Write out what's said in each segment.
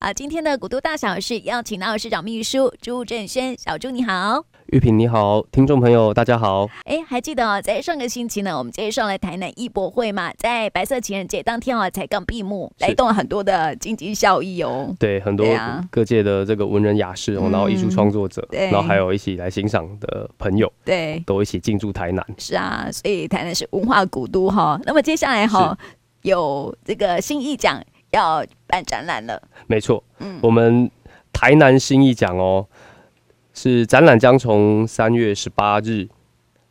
啊，今天的古都大小事邀请到市长秘书朱振轩，小朱你好，玉萍你好，听众朋友大家好。哎，还记得哦，在上个星期呢，我们接上了台南艺博会嘛，在白色情人节当天哦，才刚闭幕，来动了很多的经济效益哦。对，很多各界的这个文人雅士，然后艺术创作者，然后还有一起来欣赏的朋友，对，都一起进驻台南。是啊，所以台南是文化古都哈。那么接下来哈，有这个新艺奖。要办展览了，没错，嗯，我们台南新艺奖哦，是展览将从三月十八日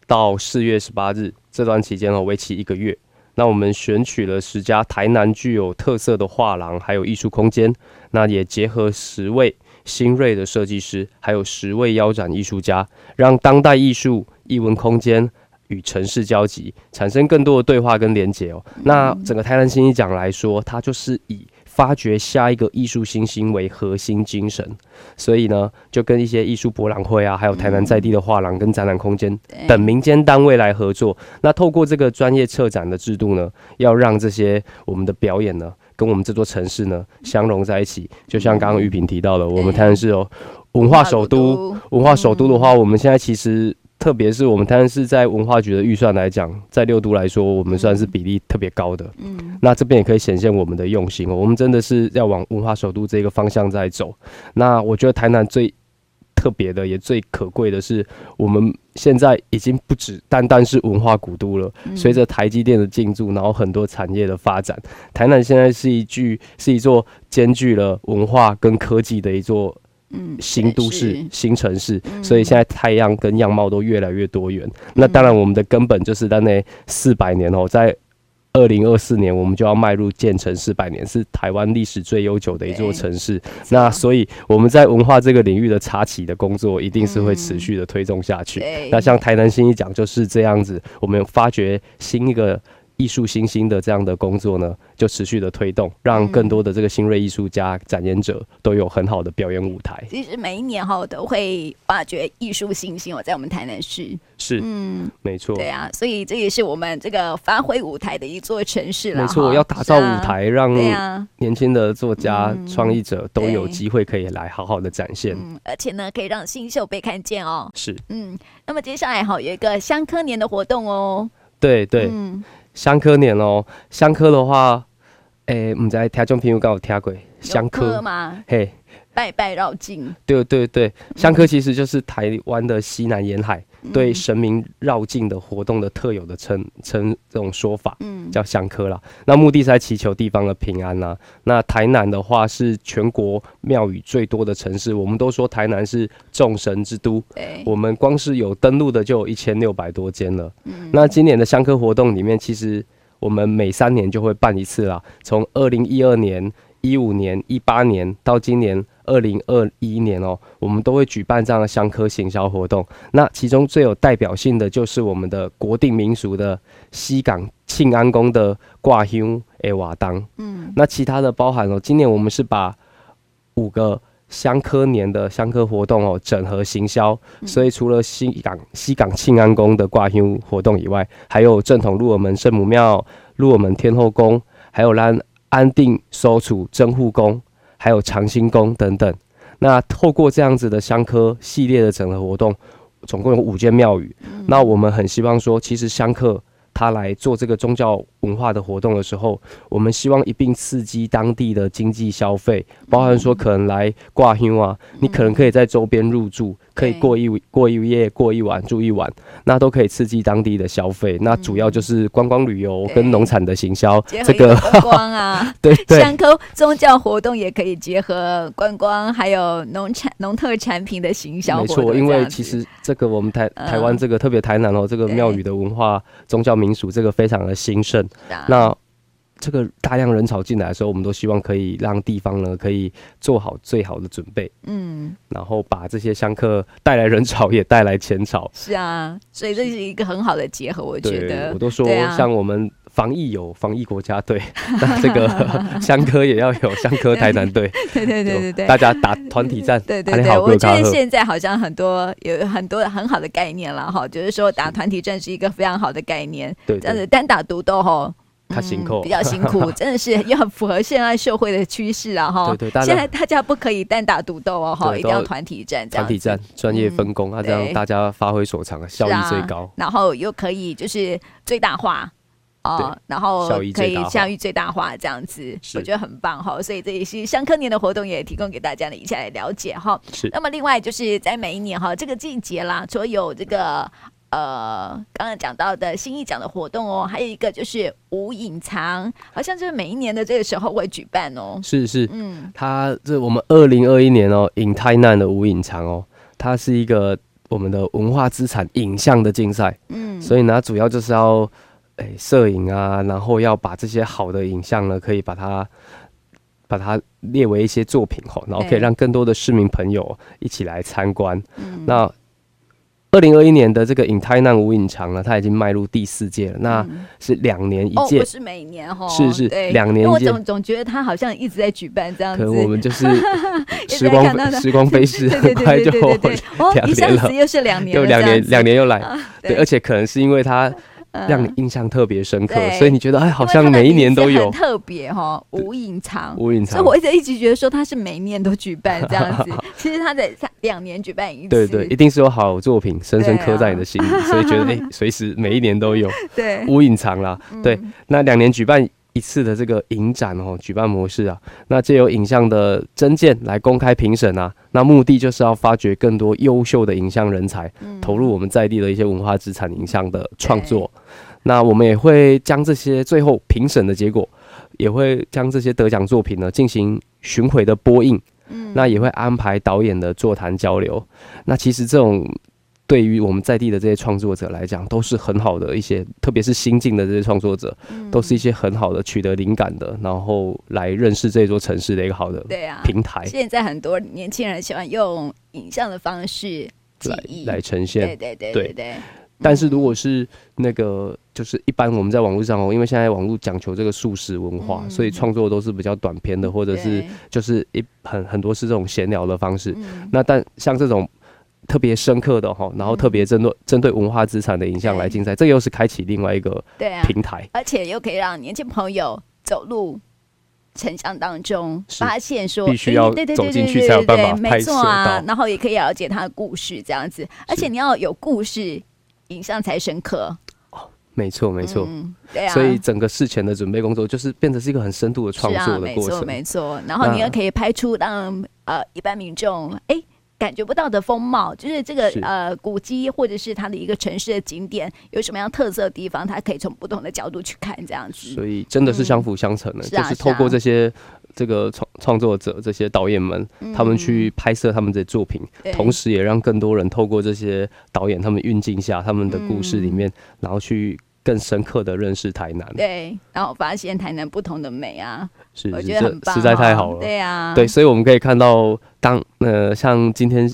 到四月十八日这段期间哦，为期一个月。那我们选取了十家台南具有特色的画廊，还有艺术空间，那也结合十位新锐的设计师，还有十位腰斩艺术家，让当代艺术艺文空间与城市交集，产生更多的对话跟连结哦。那整个台南新一奖来说，它就是以发掘下一个艺术新星为核心精神，所以呢，就跟一些艺术博览会啊，还有台南在地的画廊跟展览空间等民间单位来合作。那透过这个专业策展的制度呢，要让这些我们的表演呢，跟我们这座城市呢相融在一起。就像刚刚玉萍提到的，我们台南是哦文化首都，文化首都的话，我们现在其实。特别是我们台南市在文化局的预算来讲，在六都来说，我们算是比例特别高的。嗯，那这边也可以显现我们的用心哦。我们真的是要往文化首都这个方向在走。那我觉得台南最特别的，也最可贵的是，我们现在已经不止单单是文化古都了。随着台积电的进驻，然后很多产业的发展，台南现在是一具是一座兼具了文化跟科技的一座。嗯，新都市、新城市，所以现在太阳跟样貌都越来越多元。那当然，我们的根本就是在那四百年哦，在二零二四年，我们就要迈入建成四百年，是台湾历史最悠久的一座城市。那所以我们在文化这个领域的插旗的工作，一定是会持续的推动下去。那像台南新一讲就是这样子，我们发掘新一个。艺术新兴的这样的工作呢，就持续的推动，让更多的这个新锐艺术家、展演者都有很好的表演舞台。其实每一年哈都会挖掘艺术新星哦，在我们台南市是，嗯，没错，对啊，所以这也是我们这个发挥舞台的一座城市了。没错，要打造舞台，让年轻的作家、创意者都有机会可以来好好的展现，而且呢，可以让新秀被看见哦。是，嗯，那么接下来哈有一个香科年的活动哦。对对。嗯香科年哦，香科的话，诶、欸，唔知听众朋友有有听过香科吗？嘿，拜拜绕境。对对对，香科其实就是台湾的西南沿海。对神明绕境的活动的特有的称称这种说法，嗯，叫香科啦。那目的是在祈求地方的平安啦。那台南的话是全国庙宇最多的城市，我们都说台南是众神之都。我们光是有登录的就有一千六百多间了。那今年的香科活动里面，其实我们每三年就会办一次啦。从二零一二年、一五年、一八年到今年。二零二一年哦，我们都会举办这样的香科行销活动。那其中最有代表性的就是我们的国定民俗的西港庆安宫的挂香诶瓦当。嗯，那其他的包含哦，今年我们是把五个香科年的香科活动哦整合行销，所以除了西港西港庆安宫的挂香活动以外，还有正统鹿耳门圣母庙、鹿耳门天后宫，还有让安定收储真护宫。还有长兴宫等等，那透过这样子的香科系列的整合活动，总共有五间庙宇。那我们很希望说，其实香客他来做这个宗教文化的活动的时候，我们希望一并刺激当地的经济消费，包含说可能来挂香啊，你可能可以在周边入住。可以过一过一夜过一晚住一晚，那都可以刺激当地的消费。那主要就是观光旅游跟农产的行销，这个观光啊，对 对。香科宗教活动也可以结合观光，还有农产农特产品的行销。没错，因为其实这个我们台台湾这个特别台南哦，这个庙宇的文化宗教民俗这个非常的兴盛。那这个大量人潮进来的时候，我们都希望可以让地方呢可以做好最好的准备，嗯，然后把这些香客带来人潮，也带来钱潮。是啊，所以这是一个很好的结合，我觉得。我都说，像我们防疫有防疫国家队，那这个 香科也要有香科台南队。对对对对对，大家打团体战。对对对，我觉得现在好像很多有很多很好的概念了哈，就是说打团体战是一个非常好的概念。对，这样子单打独斗哈。他辛苦，比较辛苦，真的是也很符合现在社会的趋势啊！哈，对对，现在大家不可以单打独斗哦，哈，一定要团体战，团体战，专业分工，啊，这样大家发挥所长，效益最高，然后又可以就是最大化。哦，然后可以效益最大化这样子，我觉得很棒哈。所以这也是香科年的活动，也提供给大家的一起来了解哈。是。那么另外就是在每一年哈这个季节啦，除了有这个呃刚刚讲到的新艺奖的活动哦，还有一个就是无隐藏，好像就是每一年的这个时候会举办哦。是是，嗯，它这我们二零二一年哦，影台南的无隐藏哦，它是一个我们的文化资产影像的竞赛，嗯，所以呢，主要就是要。哎，摄影啊，然后要把这些好的影像呢，可以把它把它列为一些作品哈，然后可以让更多的市民朋友一起来参观。嗯、那二零二一年的这个影台南无影藏呢，它已经迈入第四届了，那是两年一届，哦，不是每年哈，是是两年一届。我总总觉得它好像一直在举办这样子，可能我们就是 时光时光飞逝，很快就 两年了，一下子又是两年，又两年两年又来，对，而且可能是因为它。让你印象特别深刻，嗯、所以你觉得哎，好像每一年都有特别 哈，无隐藏，无隐藏。所以我一直一直觉得说他是每一年都举办这样子，其实他在两年举办一次。对，对对，一定是有好作品深深刻在你的心里，啊、所以觉得哎，随时每一年都有。对，无隐藏啦，嗯、对，那两年举办。一次的这个影展哦，举办模式啊，那借由影像的征件来公开评审啊，那目的就是要发掘更多优秀的影像人才，嗯、投入我们在地的一些文化资产影像的创作。那我们也会将这些最后评审的结果，也会将这些得奖作品呢进行巡回的播映，嗯，那也会安排导演的座谈交流。那其实这种。对于我们在地的这些创作者来讲，都是很好的一些，特别是新进的这些创作者，嗯、都是一些很好的取得灵感的，然后来认识这座城市的一个好的平台。现在很多年轻人喜欢用影像的方式来来呈现，对对对对对，对。但是如果是那个，就是一般我们在网络上哦，因为现在网络讲求这个速食文化，嗯、所以创作都是比较短篇的，或者是就是一很很多是这种闲聊的方式。嗯、那但像这种。特别深刻的哈，然后特别针对针对文化资产的影像来竞赛，这又是开启另外一个平台，而且又可以让年轻朋友走入城乡当中，发现说必须要走进去才有办法拍摄到，然后也可以了解他的故事这样子，而且你要有故事，影像才深刻。哦，没错没错，对啊，所以整个事前的准备工作就是变成是一个很深度的创作的过程，没错，然后你也可以拍出让呃一般民众哎。感觉不到的风貌，就是这个是呃古迹或者是它的一个城市的景点有什么样特色的地方，它可以从不同的角度去看这样子。所以真的是相辅相成的，嗯、就是透过这些这个创创作者、这些导演们，嗯、他们去拍摄他们的作品，对同时也让更多人透过这些导演他们运镜下他们的故事里面，嗯、然后去。更深刻的认识台南，对，然后发现台南不同的美啊，是，我觉得很棒，实在太好了，对啊，对，所以我们可以看到，当呃，像今天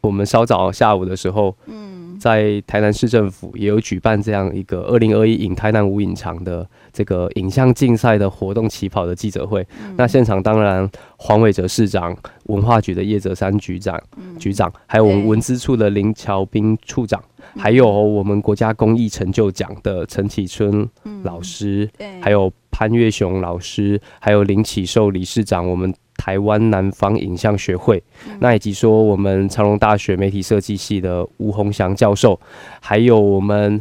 我们稍早下午的时候，嗯。在台南市政府也有举办这样一个二零二一影台南无影藏的这个影像竞赛的活动起跑的记者会。嗯、那现场当然黄伟哲市长、文化局的叶泽山局长、嗯、局长，还有我们文资处的林乔斌处长，还有我们国家公益成就奖的陈启春老师，嗯、还有潘月雄老师，还有林启寿理事长，我们。台湾南方影像学会，嗯、那以及说我们长隆大学媒体设计系的吴鸿祥教授，还有我们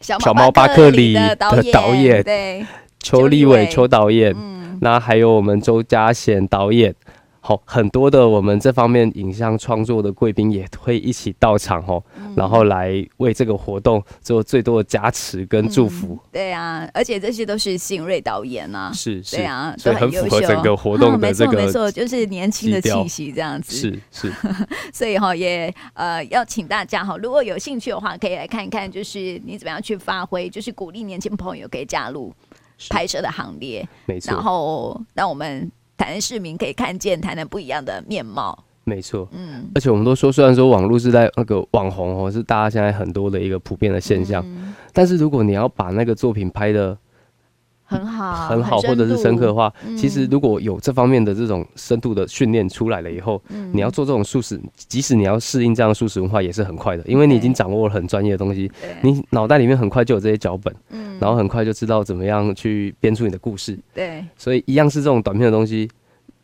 小猫巴克里的导演，对，邱立伟邱导演，嗯、那还有我们周家贤导演。好，很多的我们这方面影像创作的贵宾也会一起到场哦，嗯、然后来为这个活动做最多的加持跟祝福。嗯、对啊，而且这些都是新锐导演啊，是是，对啊，所以很符合整个活动的 这个、嗯、没错没错，就是年轻的气息这样子。是是，所以哈也呃要请大家哈，如果有兴趣的话，可以来看一看，就是你怎么样去发挥，就是鼓励年轻朋友可以加入拍摄的行列，没错，然后让我们。台南市民可以看见台南不一样的面貌，没错，嗯，而且我们都说，虽然说网络是在那个网红哦，是大家现在很多的一个普遍的现象，嗯、但是如果你要把那个作品拍得很好，很好，或者是深刻的话，嗯、其实如果有这方面的这种深度的训练出来了以后，嗯、你要做这种素食，即使你要适应这样的素食文化，也是很快的，因为你已经掌握了很专业的东西，你脑袋里面很快就有这些脚本，嗯，然后很快就知道怎么样去编出你的故事，对，所以一样是这种短片的东西。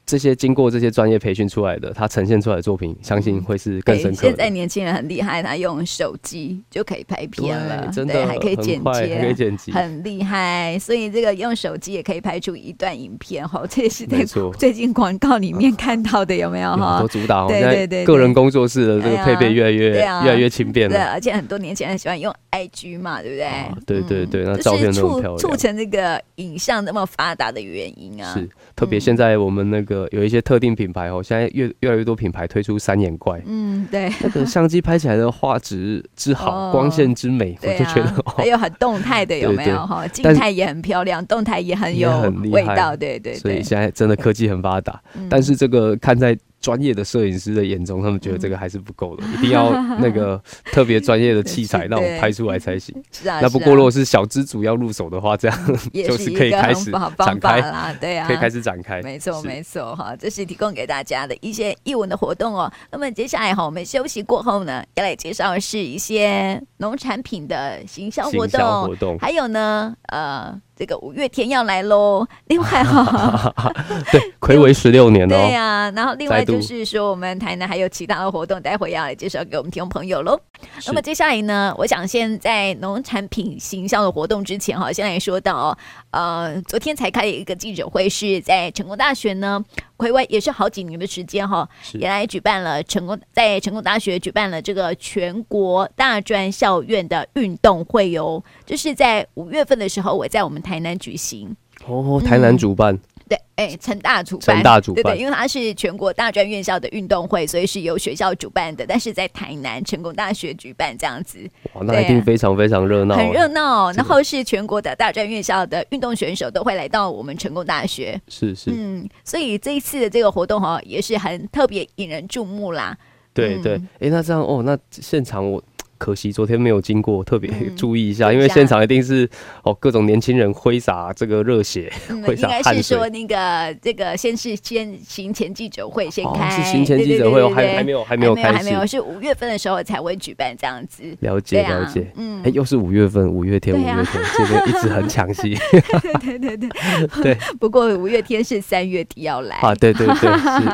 这些经过这些专业培训出来的，他呈现出来的作品，相信会是更深刻的。现在年轻人很厉害，他用手机就可以拍片了，真的对，还可以剪接，还可以剪辑，很厉害。所以这个用手机也可以拍出一段影片哈，这也是在最近广告里面看到的，有没有 哈？多主打，对对对，个人工作室的这个配备越来越越来越轻便了。对，而且很多年轻人喜欢用 IG 嘛，对不对？对对对，那照片都很漂亮，促成这个影像那么发达的原因啊。是，特别现在我们那个有一些特定。品牌哦，现在越越来越多品牌推出三眼怪，嗯，对，那个相机拍起来的画质之好，光线之美，我就觉得还有很动态的有没有哈？静态也很漂亮，动态也很有味道，对对。所以现在真的科技很发达，但是这个看在。专业的摄影师的眼中，他们觉得这个还是不够的，一定要那个 特别专业的器材让我拍出来才行。是啊，那不过如果是小资主要入手的话，这样 就是可以开始展开啦。对啊，可以开始展开。没错，没错哈，这是提供给大家的一些艺文的活动哦。那么接下来哈，我们休息过后呢，要来介绍的是一些农产品的行销活动，活动还有呢，呃。这个五月天要来喽！另外哈，对，暌违十六年哦。对呀、啊，然后另外就是说，我们台南还有其他的活动，待会要来介绍给我们听众朋友喽。那么接下来呢，我想先在农产品行销的活动之前哈，先来说到，呃，昨天才开了一个记者会，是在成功大学呢。暌违也是好几年的时间哈，哦也来举办了成功在成功大学举办了这个全国大专校院的运动会哦，就是在五月份的时候，我在我们台南举行哦，台南主办。嗯对，哎、欸，成大主办，成大主办，对对，因为它是全国大专院校的运动会，所以是由学校主办的，但是在台南成功大学举办这样子，哇，那一定非常非常热闹，很热闹。然后是全国的大专院校的运动选手都会来到我们成功大学，是是，嗯，所以这一次的这个活动哈，也是很特别引人注目啦。对对，哎、那这样哦，那现场我。可惜昨天没有经过，特别注意一下，因为现场一定是哦各种年轻人挥洒这个热血。应该是说那个这个先是先行前记者会先开，是行前记者会，还还没有还没有开始，还没有是五月份的时候才会举办这样子。了解了解，嗯，哎，又是五月份，五月天，五月天这边一直很抢戏。对对对 对，不过五月天是三月底要来。啊，对对对，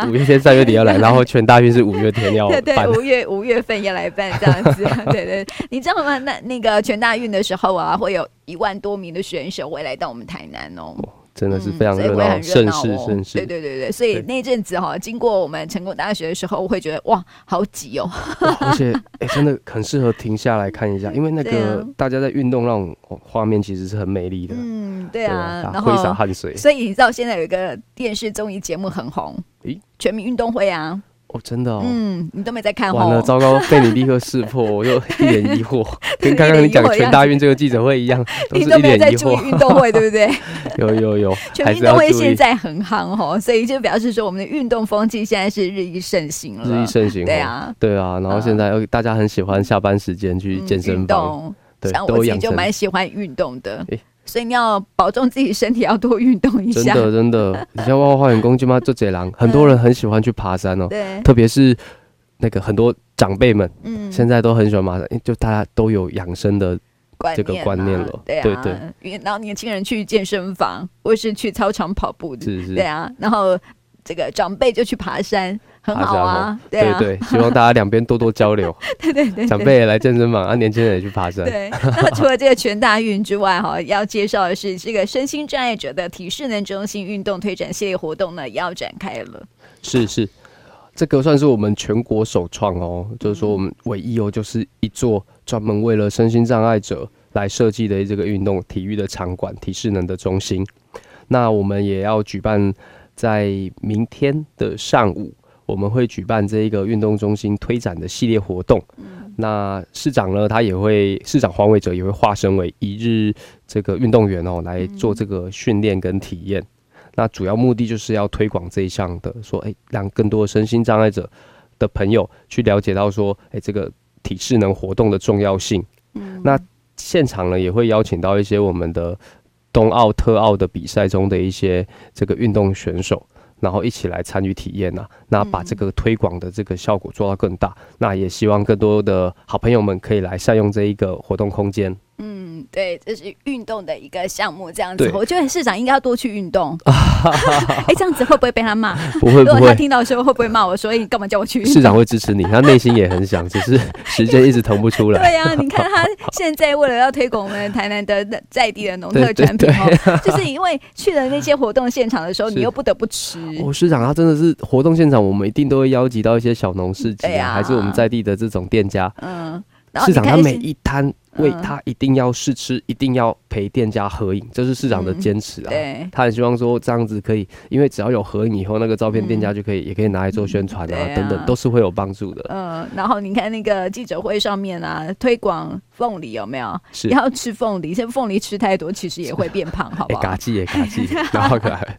是五月天三月底要来，然后全大运是五月天要 办，对对，五月五月份要来办这样子。对对，你知道吗？那那个全大运的时候啊，会有一万多名的选手会来到我们台南哦，真的是非常热闹，盛世盛世。对对对对，所以那阵子哈，经过我们成功大学的时候，我会觉得哇，好挤哦，而且哎，真的很适合停下来看一下，因为那个大家在运动那种画面其实是很美丽的。嗯，对啊，然后挥洒汗水。所以你知道现在有一个电视综艺节目很红，诶，全民运动会啊。哦，真的哦，嗯，你都没在看，完了，糟糕，被你立刻识破，我又一脸疑惑，跟刚刚你讲全大运这个记者会一样，都是一脸疑惑。运动会对不对？有有有，全运动会现在很夯哦，所以就表示说我们的运动风气现在是日益盛行了，日益盛行，对啊，对啊，然后现在大家很喜欢下班时间去健身房，对，像我自己就蛮喜欢运动的。所以你要保重自己身体，要多运动一下。真的，真的，你像万华花园公鸡嘛做贼狼，很多人很喜欢去爬山哦。对，特别是那个很多长辈们，嗯，现在都很喜欢爬山，就大家都有养生的这个观念了。对对对。然后年轻人去健身房，或是去操场跑步的，是是。对啊，然后这个长辈就去爬山。很好啊，对对，希望大家两边多多交流。对对对，长辈也来健身房，啊，年轻人也去爬山。对，那 除了这个全大运之外，哈，要介绍的是这个身心障碍者的体适能中心运动推展系列活动呢，也要展开了。是是，这个算是我们全国首创哦，就是说我们唯一哦，就是一座专门为了身心障碍者来设计的这个运动体育的场馆，体适能的中心。那我们也要举办在明天的上午。我们会举办这一个运动中心推展的系列活动。嗯、那市长呢，他也会，市长黄伟哲也会化身为一日这个运动员哦，来做这个训练跟体验。嗯、那主要目的就是要推广这一项的，说，哎，让更多身心障碍者的朋友去了解到说，哎，这个体适能活动的重要性。嗯、那现场呢，也会邀请到一些我们的冬奥、特奥的比赛中的一些这个运动选手，然后一起来参与体验呐，那把这个推广的这个效果做到更大，嗯、那也希望更多的好朋友们可以来善用这一个活动空间。嗯，对，这是运动的一个项目，这样子，我觉得市长应该要多去运动。哎、欸，这样子会不会被他骂？不会，不会。如果他听到的时候会不会骂我说：“你干嘛叫我去？”市长会支持你，他内心也很想，只是时间一直腾不出来。对呀、啊，你看他现在为了要推广我们台南的在地的农特产品 就是因为去了那些活动现场的时候，你又不得不吃。哦，市长他真的是活动现场，我们一定都会邀集到一些小农市集啊，还是我们在地的这种店家。嗯，市长他每一摊。为他一定要试吃，一定要陪店家合影，这是市长的坚持啊。对，他很希望说这样子可以，因为只要有合影以后，那个照片店家就可以，也可以拿来做宣传啊，等等，都是会有帮助的。嗯，然后你看那个记者会上面啊，推广凤梨有没有？是要吃凤梨，现在凤梨吃太多，其实也会变胖，好不好？嘎叽也 嘎叽，然后可爱。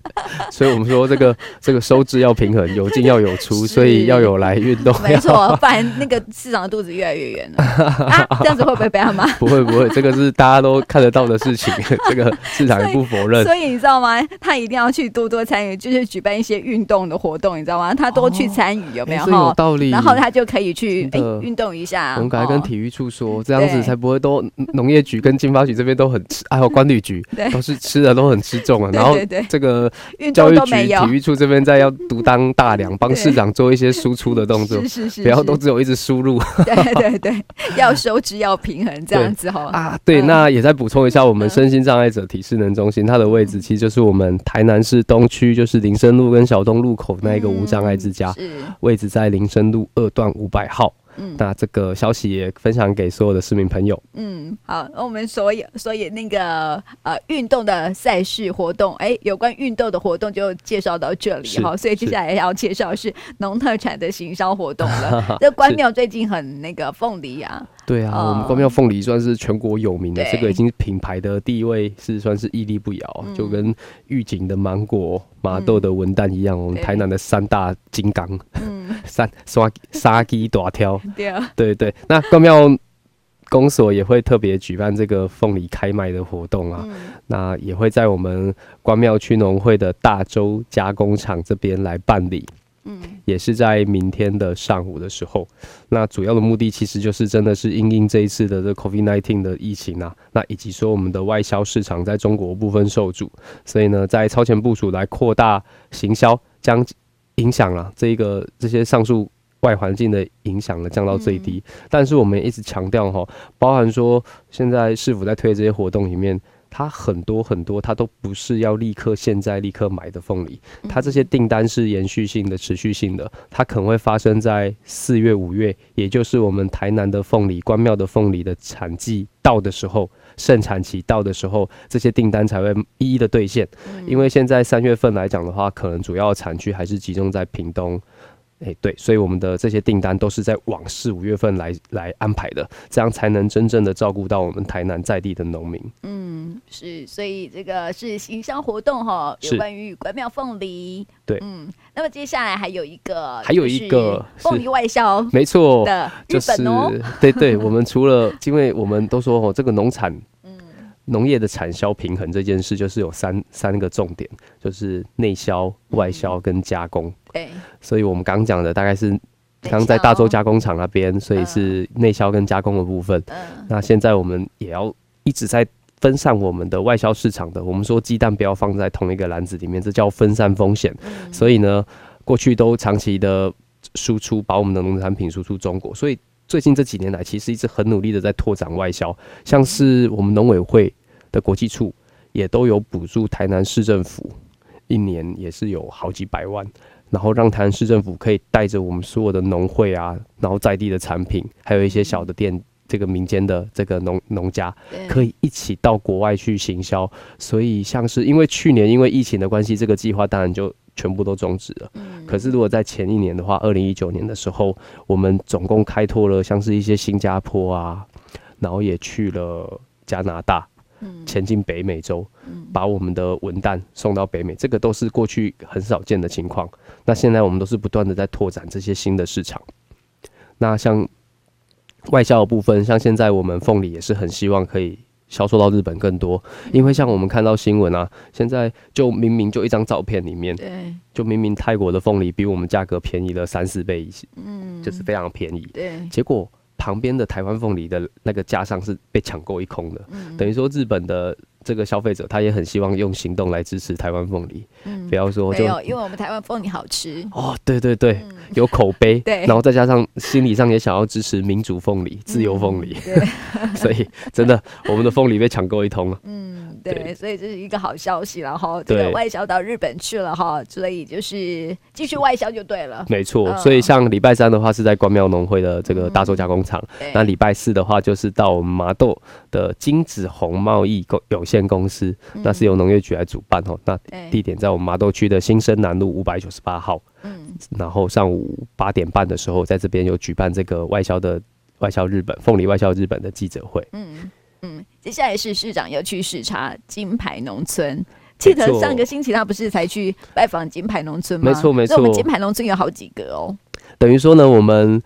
所以我们说这个这个收支要平衡，有进要有出，所以要有来运动。没错，不然那个市长的肚子越来越圆了啊！这样子会不会被他骂？不会不会，这个是大家都看得到的事情，这个市场也不否认。所以你知道吗？他一定要去多多参与，就是举办一些运动的活动，你知道吗？他多去参与，有没有？有道理。然后他就可以去哎运动一下。我们赶快跟体育处说，这样子才不会都农业局跟经发局这边都很吃，还有管理局 都是吃的都很吃重啊。然后这个教育局、体育处这边在要独当大梁，帮市长做一些输出的动作，是是是，不要都只有一直输入。对对对，要收支要平衡。这样子哈啊，对，那也再补充一下，我们身心障碍者体适能中心，它的位置其实就是我们台南市东区，就是林森路跟小东路口那一个无障碍之家，位置在林森路二段五百号。嗯，那这个消息也分享给所有的市民朋友。嗯，好，那我们所有所以那个呃运动的赛事活动，哎、欸，有关运动的活动就介绍到这里哈。所以接下来要介绍是农特产的行销活动了。这关庙最近很那个凤梨啊。对啊，我们关庙凤梨算是全国有名的，这个已经品牌的地位是算是屹立不摇，就跟御景的芒果、麻豆的文旦一样，我们台南的三大金刚，三刷沙鸡大挑，对对，那关庙公所也会特别举办这个凤梨开卖的活动啊，那也会在我们关庙区农会的大洲加工厂这边来办理。嗯，也是在明天的上午的时候，那主要的目的其实就是真的是因应这一次的这 COVID-19 的疫情啊，那以及说我们的外销市场在中国部分受阻，所以呢，在超前部署来扩大行销，将影响了这一个这些上述外环境的影响呢降到最低。但是我们也一直强调哈，包含说现在市府在推这些活动里面。它很多很多，它都不是要立刻现在立刻买的凤梨，它这些订单是延续性的、持续性的，它可能会发生在四月、五月，也就是我们台南的凤梨、关庙的凤梨的产季到的时候，盛产期到的时候，这些订单才会一一的兑现。因为现在三月份来讲的话，可能主要产区还是集中在屏东。哎、欸，对，所以我们的这些订单都是在往四五月份来来安排的，这样才能真正的照顾到我们台南在地的农民。嗯，是，所以这个是行销活动哈，有关于关庙凤梨。对，嗯，那么接下来还有一个，还有一个凤梨外销，没错的日本哦。就是、对对，我们除了因为我们都说哦，这个农产。农业的产销平衡这件事，就是有三三个重点，就是内销、外销跟加工。对，所以我们刚讲的大概是刚在大洲加工厂那边，所以是内销跟加工的部分。那现在我们也要一直在分散我们的外销市场的。我们说鸡蛋不要放在同一个篮子里面，这叫分散风险。所以呢，过去都长期的输出，把我们的农产品输出中国，所以。最近这几年来，其实一直很努力的在拓展外销，像是我们农委会的国际处也都有补助台南市政府，一年也是有好几百万，然后让台南市政府可以带着我们所有的农会啊，然后在地的产品，还有一些小的店，这个民间的这个农农家，可以一起到国外去行销。所以像是因为去年因为疫情的关系，这个计划当然就。全部都终止了。可是如果在前一年的话，二零一九年的时候，我们总共开拓了像是一些新加坡啊，然后也去了加拿大，前进北美洲，把我们的文旦送到北美，这个都是过去很少见的情况。那现在我们都是不断的在拓展这些新的市场。那像外销的部分，像现在我们凤梨也是很希望可以销售到日本更多。因为像我们看到新闻啊，现在就明明就一张照片里面，对，就明明泰国的凤梨比我们价格便宜了三四倍，嗯，就是非常便宜。对，结果旁边的台湾凤梨的那个架上是被抢购一空的，等于说日本的。这个消费者他也很希望用行动来支持台湾凤梨，嗯，不要说就没有，因为我们台湾凤梨好吃。哦，对对对，嗯、有口碑，对，然后再加上心理上也想要支持民主凤梨、自由凤梨，对，所以真的我们的凤梨被抢购一通了，嗯。对，所以这是一个好消息了哈。这个外销到日本去了哈，所以就是继续外销就对了。没错，所以像礼拜三的话是在关庙农会的这个大洲加工厂，那礼拜四的话就是到我们麻豆的金子红贸易公有限公司，那是由农业局来主办哦。那地点在我们麻豆区的新生南路五百九十八号。嗯，然后上午八点半的时候，在这边有举办这个外销的外销日本凤梨外销日本的记者会。嗯。嗯，接下来是市长要去视察金牌农村。记得上个星期他不是才去拜访金牌农村吗？没错没错，我们金牌农村有好几个哦。等于说呢，我们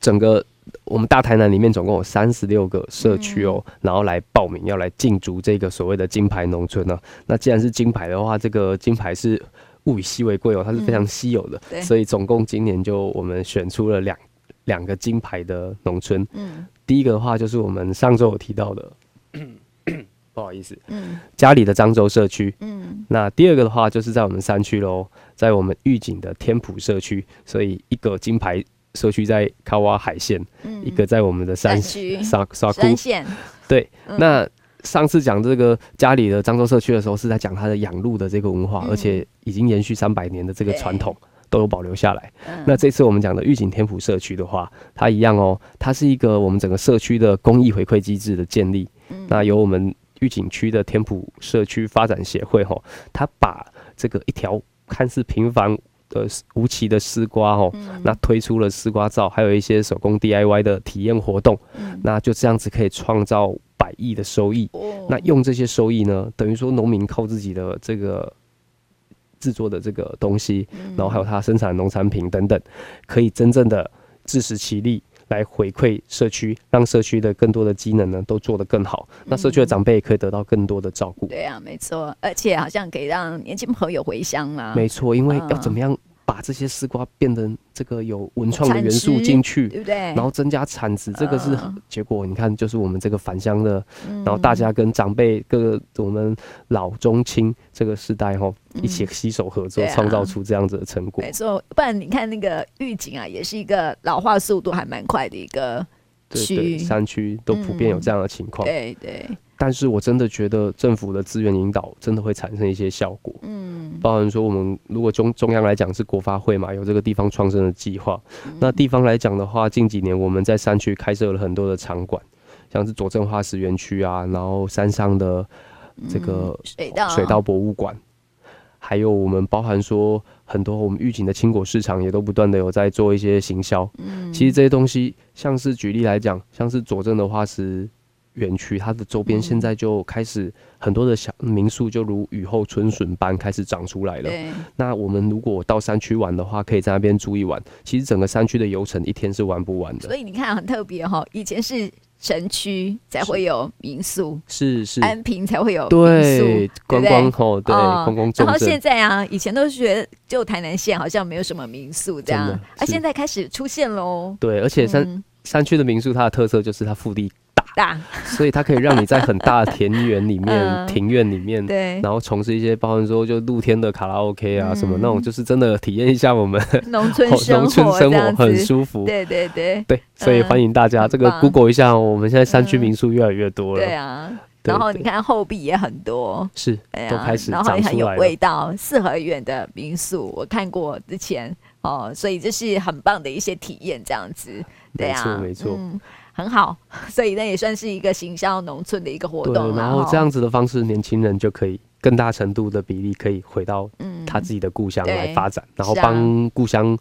整个我们大台南里面总共有三十六个社区哦，嗯、然后来报名要来竞逐这个所谓的金牌农村呢、啊。那既然是金牌的话，这个金牌是物以稀为贵哦，它是非常稀有的，嗯、所以总共今年就我们选出了两两个金牌的农村。嗯。第一个的话就是我们上周有提到的，不好意思，嗯，家里的漳州社区，嗯，那第二个的话就是在我们山区喽，在我们玉井的天普社区，所以一个金牌社区在卡瓦海线，嗯，一个在我们的山区。沙沙窟。线，对，那上次讲这个家里的漳州社区的时候，是在讲它的养鹿的这个文化，而且已经延续三百年的这个传统。都有保留下来。那这次我们讲的玉井天府社区的话，它一样哦，它是一个我们整个社区的公益回馈机制的建立。那由我们玉景区的天府社区发展协会哈，他把这个一条看似平凡的无奇的丝瓜哦，那推出了丝瓜皂，还有一些手工 DIY 的体验活动。那就这样子可以创造百亿的收益。那用这些收益呢，等于说农民靠自己的这个。制作的这个东西，然后还有它生产农产品等等，可以真正的自食其力来回馈社区，让社区的更多的机能呢都做得更好。那社区的长辈也可以得到更多的照顾。对啊，没错，而且好像可以让年轻朋友回乡啦。没错，因为要怎么样？把这些丝瓜变成这个有文创的元素进去，对不对？然后增加产值，这个是结果。你看，就是我们这个返乡的，然后大家跟长辈各个我们老中青这个世代哈，一起携手合作，创造出这样子的成果。没错，不然你看那个玉井啊，也是一个老化速度还蛮快的一个区，山区都普遍有这样的情况。对对。但是我真的觉得政府的资源引导真的会产生一些效果。嗯，包含说我们如果中中央来讲是国发会嘛，有这个地方创生的计划。那地方来讲的话，近几年我们在山区开设了很多的场馆，像是左镇化石园区啊，然后山上的这个水稻水稻博物馆，还有我们包含说很多我们预警的青果市场也都不断的有在做一些行销。嗯，其实这些东西，像是举例来讲，像是左镇的化石。园区它的周边现在就开始很多的小民宿，就如雨后春笋般开始长出来了。那我们如果到山区玩的话，可以在那边住一晚。其实整个山区的游程一天是玩不完的。所以你看很特别哈，以前是城区才会有民宿，是是安平才会有民宿观光吼，对观光。然后现在啊，以前都是觉得就台南县好像没有什么民宿这样，啊，现在开始出现喽。对，而且山山区的民宿它的特色就是它腹地。大，所以它可以让你在很大的田园里面、嗯、庭院里面，对，然后从事一些，包含说就露天的卡拉 OK 啊，什么、嗯、那种，就是真的体验一下我们农村 生活，农村生活很舒服。对对对。对，所以欢迎大家、嗯、这个 Google 一下，我们现在山区民宿越来越多了。对啊，然后你看后壁也很多，是，都开始，然后也很有味道。四合院的民宿我看过之前。哦，所以这是很棒的一些体验，这样子。对啊，没错没错。嗯很好，所以那也算是一个行销农村的一个活动。然后这样子的方式，年轻人就可以更大程度的比例可以回到他自己的故乡来发展，然后帮故乡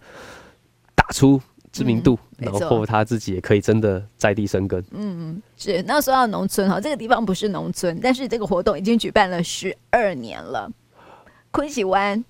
打出知名度，然后他自己也可以真的在地生根。嗯，是。那说到农村哈，这个地方不是农村，但是这个活动已经举办了十二年了。昆喜湾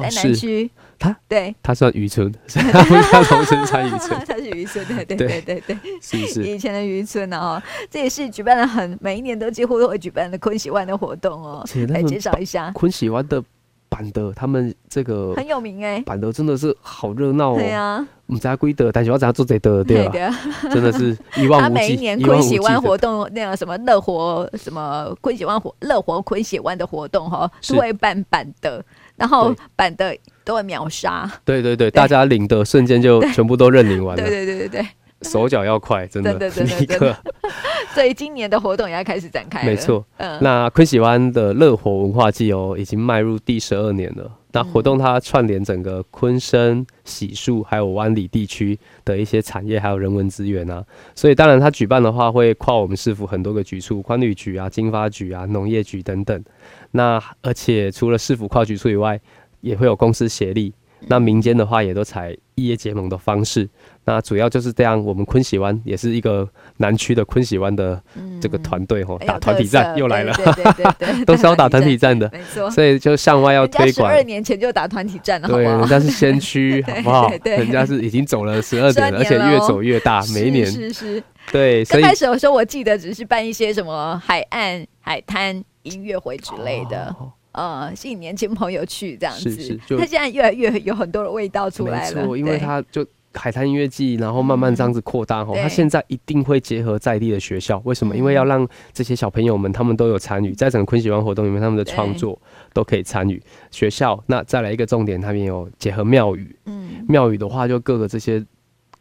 在南区。他对，他算渔村，他不是龙神山渔村，他是渔村，对对对对对，是是？以前的渔村哦，这也是举办了很每一年都几乎都会举办的昆喜湾的活动哦，来介绍一下。昆喜湾的板的，他们这个很有名哎，板的真的是好热闹哦，对啊，我们家归的，但是我怎样做这的对吧？真的是一望无际。他每一年昆喜湾活动那个什么乐活什么昆喜湾活乐活昆喜湾的活动哈，都会办板的。然后板的都会秒杀，对对对，大家领的瞬间就全部都认领完了，对对对对对，手脚要快，真的，对对对对对，所以今年的活动也要开始展开，没错，嗯，那昆喜湾的乐活文化季哦，已经迈入第十二年了。那活动它串联整个昆生、喜树还有湾里地区的一些产业还有人文资源啊，所以当然它举办的话会跨我们市府很多个局处，宽旅局啊、经发局啊、农业局等等。那而且除了市府跨局处以外，也会有公司协力。那民间的话也都采异业结盟的方式。那主要就是这样，我们昆喜湾也是一个南区的昆喜湾的这个团队吼，打团体战又来了，对对对，都是要打团体战的，没错。所以就向外要推广。十二年前就打团体战了，对，人家是先驱，好不好？人家是已经走了十二年了，而且越走越大，每一年是是。对，刚开始的时候我记得只是办一些什么海岸海滩音乐会之类的。呃，吸引年轻朋友去这样子，是是，他现在越来越有很多的味道出来了。没错，因为他就海滩音乐季，然后慢慢这样子扩大哈。他现在一定会结合在地的学校，为什么？因为要让这些小朋友们他们都有参与，在整个昆喜湾活动里面，他们的创作都可以参与。学校那再来一个重点，他们有结合庙宇，嗯，庙宇的话就各个这些。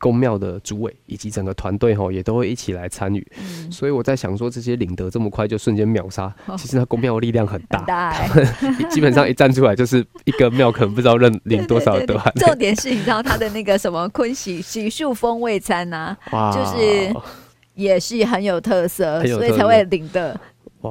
宫庙的主委以及整个团队哈，也都会一起来参与，嗯、所以我在想说，这些领得这么快就瞬间秒杀，哦、其实他宫庙的力量很大，很大欸、基本上一站出来就是一个庙，可能不知道认领多少的。重点是你知道他的那个什么昆喜喜树风味餐呐、啊，就是也是很有特色，所以才会领的。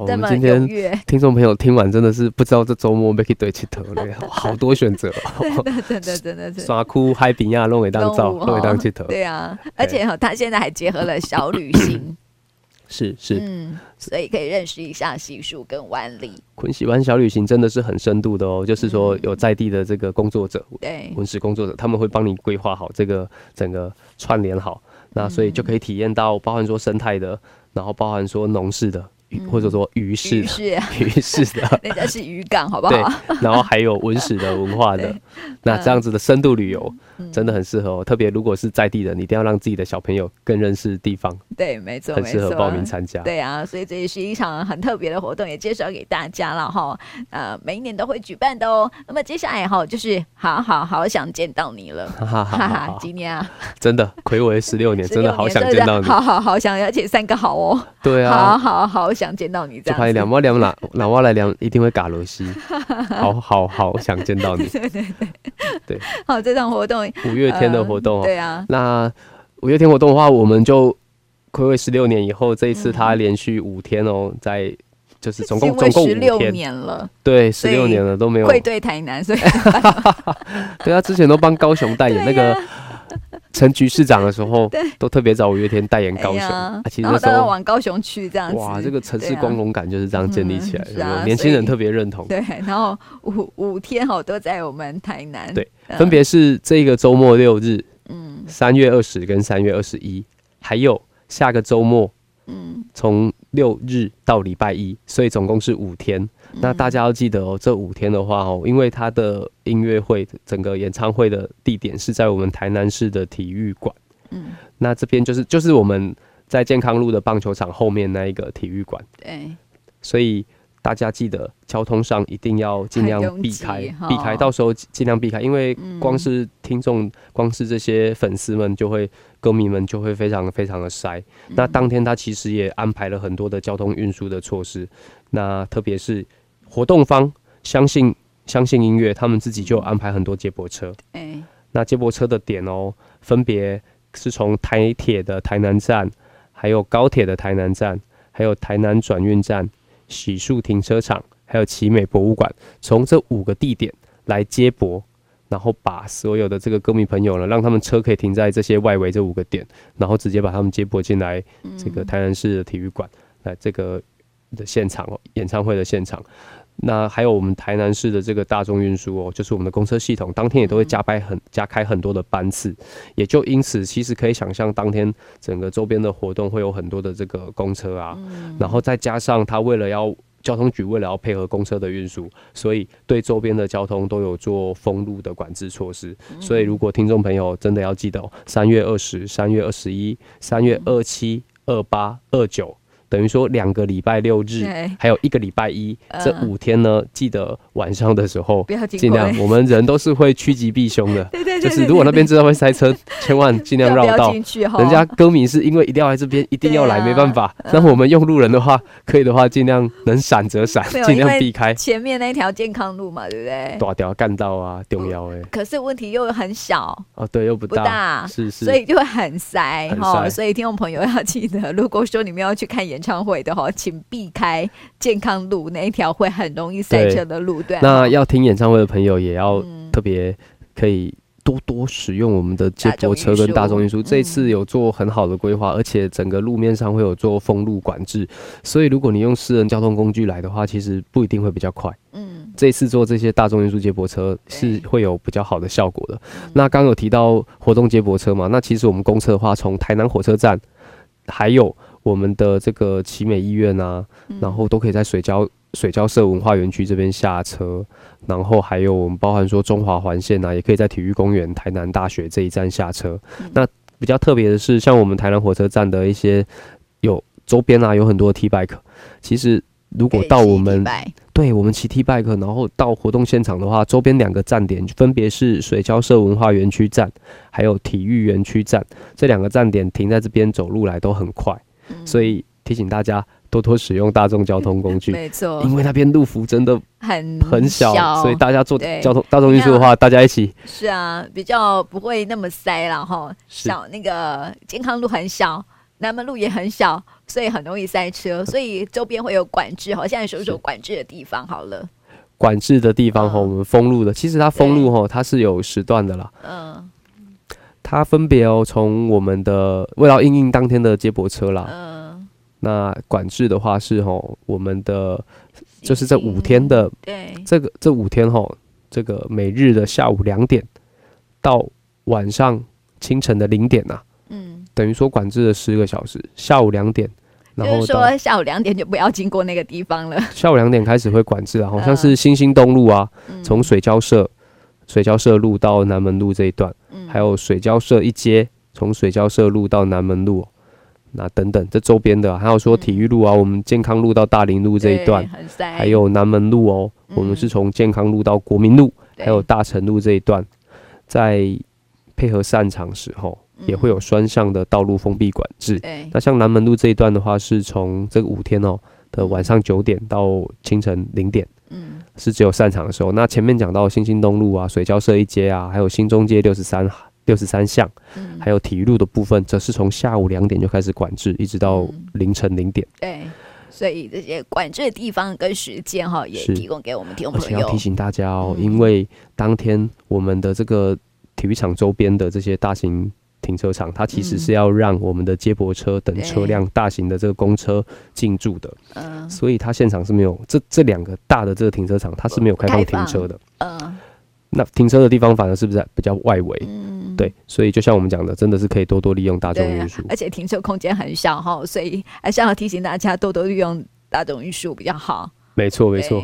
我们今天听众朋友听完真的是不知道这周末要去对佚佗了，好多选择，真的真的耍酷嗨比亚，弄一当照，弄一当佚佗。对啊，而且哈，他现在还结合了小旅行，是是，嗯，所以可以认识一下西树跟湾里。昆喜湾小旅行真的是很深度的哦，就是说有在地的这个工作者，对，文史工作者，他们会帮你规划好这个整个串联好，那所以就可以体验到包含说生态的，然后包含说农事的。或者说渔市，渔市的，人家是渔港，好不好？对，然后还有文史的文化的，那这样子的深度旅游真的很适合哦。特别如果是在地的，你一定要让自己的小朋友更认识地方。对，没错，很适合报名参加。对啊，所以这也是一场很特别的活动，也介绍给大家了哈。呃，每一年都会举办的哦。那么接下来哈，就是好好好想见到你了，哈哈，今年啊，真的魁违十六年，真的好想见到你，好好好想，而且三个好哦。对啊，好好好想。想见到你，这样。两毛两哪哪挖来两，一定会嘎罗西。好好好，想见到你。对对对对。好，这场活动五月天的活动，对啊。那五月天活动的话，我们就暌违十六年以后，这一次他连续五天哦，在就是总共总共十六年了。对，十六年了都没有会对台南，所以 对啊，之前都帮高雄代言那个。陈局市长的时候，都特别找五月天代言高雄，其实那时候往高雄去这样子。哇，这个城市光荣感就是这样建立起来的，年轻人特别认同。对，然后五五天哦都在我们台南。对，分别是这个周末六日，嗯，三月二十跟三月二十一，还有下个周末，嗯，从六日到礼拜一，所以总共是五天。那大家要记得哦，这五天的话哦，因为他的音乐会整个演唱会的地点是在我们台南市的体育馆，嗯，那这边就是就是我们在健康路的棒球场后面那一个体育馆，对，所以大家记得交通上一定要尽量避开，避开，到时候尽量避开，因为光是听众，光是这些粉丝们就会歌迷们就会非常非常的塞。那当天他其实也安排了很多的交通运输的措施，那特别是。活动方相信相信音乐，他们自己就安排很多接驳车。欸、那接驳车的点哦，分别是从台铁的台南站，还有高铁的台南站，还有台南转运站、洗漱停车场，还有奇美博物馆，从这五个地点来接驳，然后把所有的这个歌迷朋友呢，让他们车可以停在这些外围这五个点，然后直接把他们接驳进来这个台南市的体育馆，来这个的现场哦，演唱会的现场。那还有我们台南市的这个大众运输哦，就是我们的公车系统，当天也都会加班很加开很多的班次，也就因此，其实可以想象，当天整个周边的活动会有很多的这个公车啊，然后再加上他为了要交通局为了要配合公车的运输，所以对周边的交通都有做封路的管制措施。所以如果听众朋友真的要记得哦，三月二十、三月二十一、三月二七、二八、二九。等于说两个礼拜六日，还有一个礼拜一，这五天呢，记得晚上的时候尽量，我们人都是会趋吉避凶的。对对，就是如果那边知道会塞车，千万尽量绕道。人家歌迷是因为一定要来这边，一定要来，没办法。那我们用路人的话，可以的话尽量能闪则闪，尽量避开前面那条健康路嘛，对不对？大条干道啊，重要哎。可是问题又很小哦，对，又不大，是是，所以就会很塞哈。所以听众朋友要记得，如果说你们要去看演唱会的话，请避开健康路那一条会很容易塞车的路段。那要听演唱会的朋友也要特别可以多多使用我们的接驳车跟大众运输。这一次有做很好的规划，而且整个路面上会有做封路管制。所以如果你用私人交通工具来的话，其实不一定会比较快。嗯，这次做这些大众运输接驳车是会有比较好的效果的。那刚有提到活动接驳车嘛？那其实我们公车的话，从台南火车站还有。我们的这个奇美医院啊，然后都可以在水交水交社文化园区这边下车，然后还有我们包含说中华环线啊，也可以在体育公园、台南大学这一站下车。那比较特别的是，像我们台南火车站的一些有周边啊，有很多 T bike。其实如果到我们对我们骑 T bike，然后到活动现场的话，周边两个站点分别是水交社文化园区站，还有体育园区站，这两个站点停在这边走路来都很快。所以提醒大家多多使用大众交通工具，没错，因为那边路幅真的很很小，所以大家坐交通大众运输的话，大家一起是啊，比较不会那么塞了哈。小那个健康路很小，南门路也很小，所以很容易塞车，所以周边会有管制哈。现在说说管制的地方好了，管制的地方哈，我们封路的，其实它封路哈，它是有时段的啦，嗯。它分别哦，从我们的为了应应当天的接驳车啦，嗯，那管制的话是吼，我们的就是这五天的，对，这个这五天吼，这个每日的下午两点到晚上清晨的零点呐，嗯，等于说管制了十个小时，下午两点，然后说下午两点就不要经过那个地方了，下午两点开始会管制啊，好像是新兴东路啊，从水交社。水交社路到南门路这一段，嗯、还有水交社一街，从水交社路到南门路，那等等这周边的，还有说体育路啊，嗯、我们健康路到大林路这一段，还有南门路哦，嗯、我们是从健康路到国民路，还有大成路这一段，在配合散场时候，也会有双向的道路封闭管制。那像南门路这一段的话，是从这个五天哦的晚上九点到清晨零点。嗯，是只有散场的时候。那前面讲到新兴东路啊、水交社一街啊，还有新中街六十三六十三巷，嗯、还有体育路的部分，则是从下午两点就开始管制，一直到凌晨零点。对，所以这些管制的地方跟时间哈，也提供给我们听众朋友。而且要提醒大家哦，嗯、因为当天我们的这个体育场周边的这些大型。停车场，它其实是要让我们的接驳车等车辆、大型的这个公车进驻的，嗯，所以它现场是没有这这两个大的这个停车场，它是没有开放停车的，嗯，那停车的地方反而是不是比较外围？嗯，对，所以就像我们讲的，真的是可以多多利用大众运输，而且停车空间很小哈，所以还是要提醒大家多多利用大众运输比较好。没错，没错，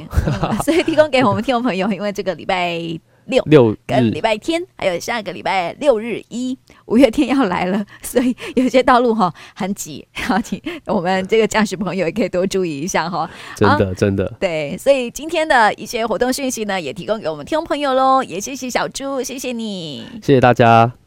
所以提供给我们听众朋友，因为这个礼拜。六六跟礼拜天，还有下个礼拜六日一五月天要来了，所以有些道路哈很挤，然后请我们这个驾驶朋友也可以多注意一下哈。真的真的对，所以今天的一些活动讯息呢，也提供给我们听众朋友喽，也谢谢小猪，谢谢你，谢谢大家。